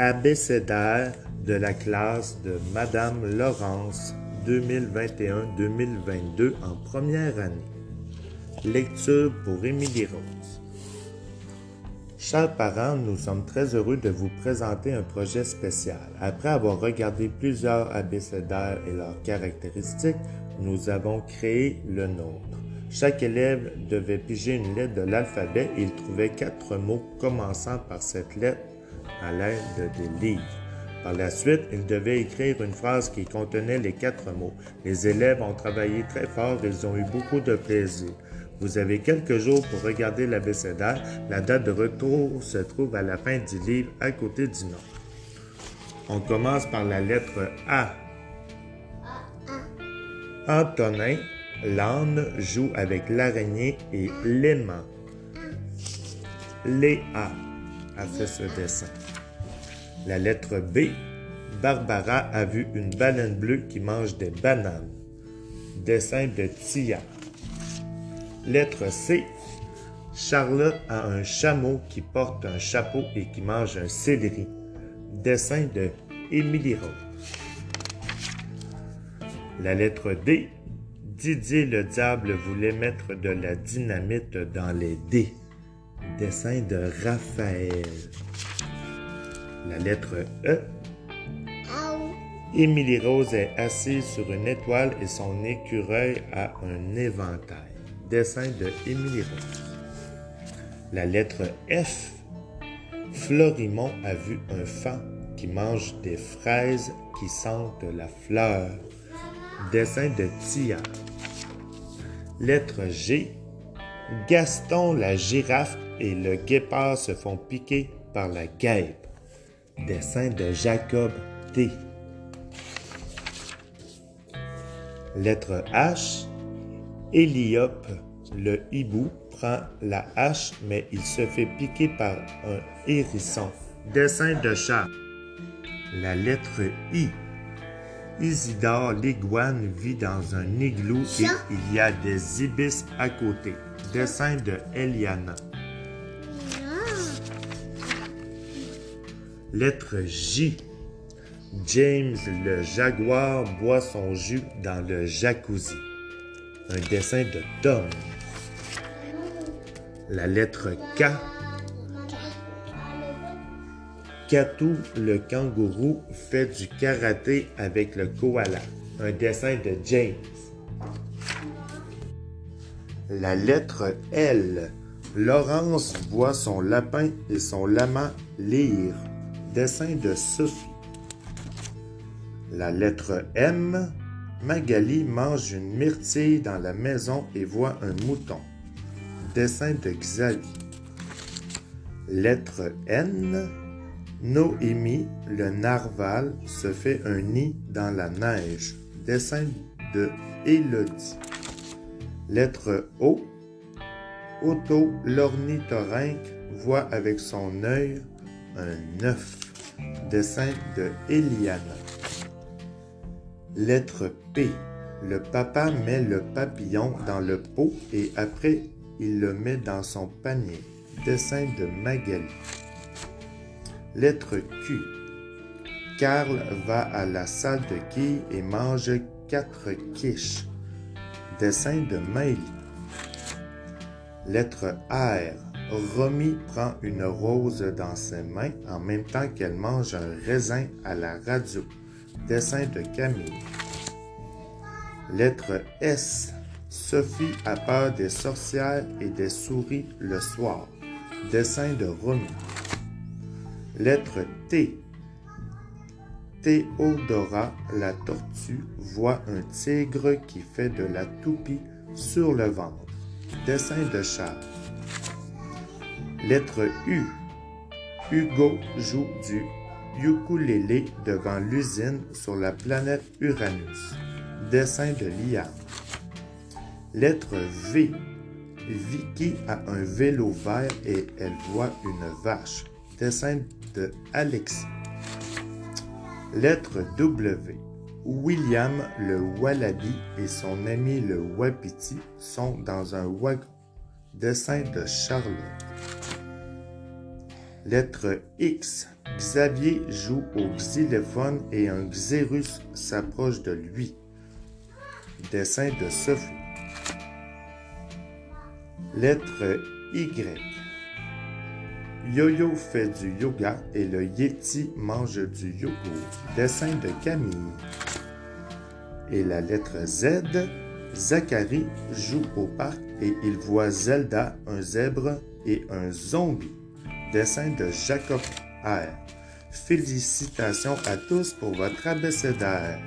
abécédaire de la classe de Madame Laurence 2021-2022 en première année. Lecture pour Émilie Rose. Chers parents, nous sommes très heureux de vous présenter un projet spécial. Après avoir regardé plusieurs abécédaires et leurs caractéristiques, nous avons créé le nôtre. Chaque élève devait piger une lettre de l'alphabet et il trouvait quatre mots commençant par cette lettre à l'aide des livres. Par la suite, il devait écrire une phrase qui contenait les quatre mots. Les élèves ont travaillé très fort ils ont eu beaucoup de plaisir. Vous avez quelques jours pour regarder l'abécédaire. La date de retour se trouve à la fin du livre à côté du nom. On commence par la lettre A. Antonin, l'âne, joue avec l'araignée et l'aimant. Léa ce dessin. La lettre B. Barbara a vu une baleine bleue qui mange des bananes. Dessin de Tia. Lettre C. Charlotte a un chameau qui porte un chapeau et qui mange un céleri. Dessin de Émilie Rose. La lettre D. Didier le diable voulait mettre de la dynamite dans les dés. Dessin de Raphaël. La lettre E. Émilie Rose est assise sur une étoile et son écureuil a un éventail. Dessin de Émilie Rose. La lettre F. Florimond a vu un fan qui mange des fraises qui sentent la fleur. Dessin de Tia. Lettre G. Gaston la girafe et le guépard se font piquer par la guêpe. Dessin de Jacob T. Lettre H. Éliope, le hibou, prend la hache, mais il se fait piquer par un hérisson. Dessin de chat. La lettre I. Isidore l'iguane vit dans un igloo et il y a des ibis à côté. Dessin de Eliana. Lettre J. James le jaguar boit son jus dans le jacuzzi. Un dessin de Tom. La lettre K. Katou le kangourou fait du karaté avec le koala. Un dessin de James. La lettre L. Laurence voit son lapin et son lama lire. Dessin de Sophie. La lettre M. Magali mange une myrtille dans la maison et voit un mouton. Dessin de Xavier. Lettre N. Noémie, le narval, se fait un nid dans la neige. Dessin de Élodie. Lettre O. Otto, l'ornithorynque, voit avec son œil un œuf. Dessin de Eliana. Lettre P. Le papa met le papillon dans le pot et après il le met dans son panier. Dessin de Magali. Lettre Q. Karl va à la salle de quilles et mange quatre quiches. Dessin de Maëlie. Lettre R. Romy prend une rose dans ses mains en même temps qu'elle mange un raisin à la radio. Dessin de Camille. Lettre S. Sophie a peur des sorcières et des souris le soir. Dessin de Romy. Lettre T. Théodora, la tortue, voit un tigre qui fait de la toupie sur le ventre. Dessin de Charles. Lettre U. Hugo joue du ukulélé devant l'usine sur la planète Uranus. Dessin de Liam. Lettre V. Vicky a un vélo vert et elle voit une vache. Dessin de Alexis. Lettre W. William le Wallaby et son ami le Wapiti sont dans un wagon. Dessin de Charlotte. Lettre X. Xavier joue au xylophone et un xérus s'approche de lui. Dessin de Sophie. Lettre Y. Yo-Yo fait du yoga et le Yeti mange du yogourt. Dessin de Camille. Et la lettre Z. Zachary joue au parc et il voit Zelda, un zèbre et un zombie. Dessin de Jacob R. Félicitations à tous pour votre abécédaire.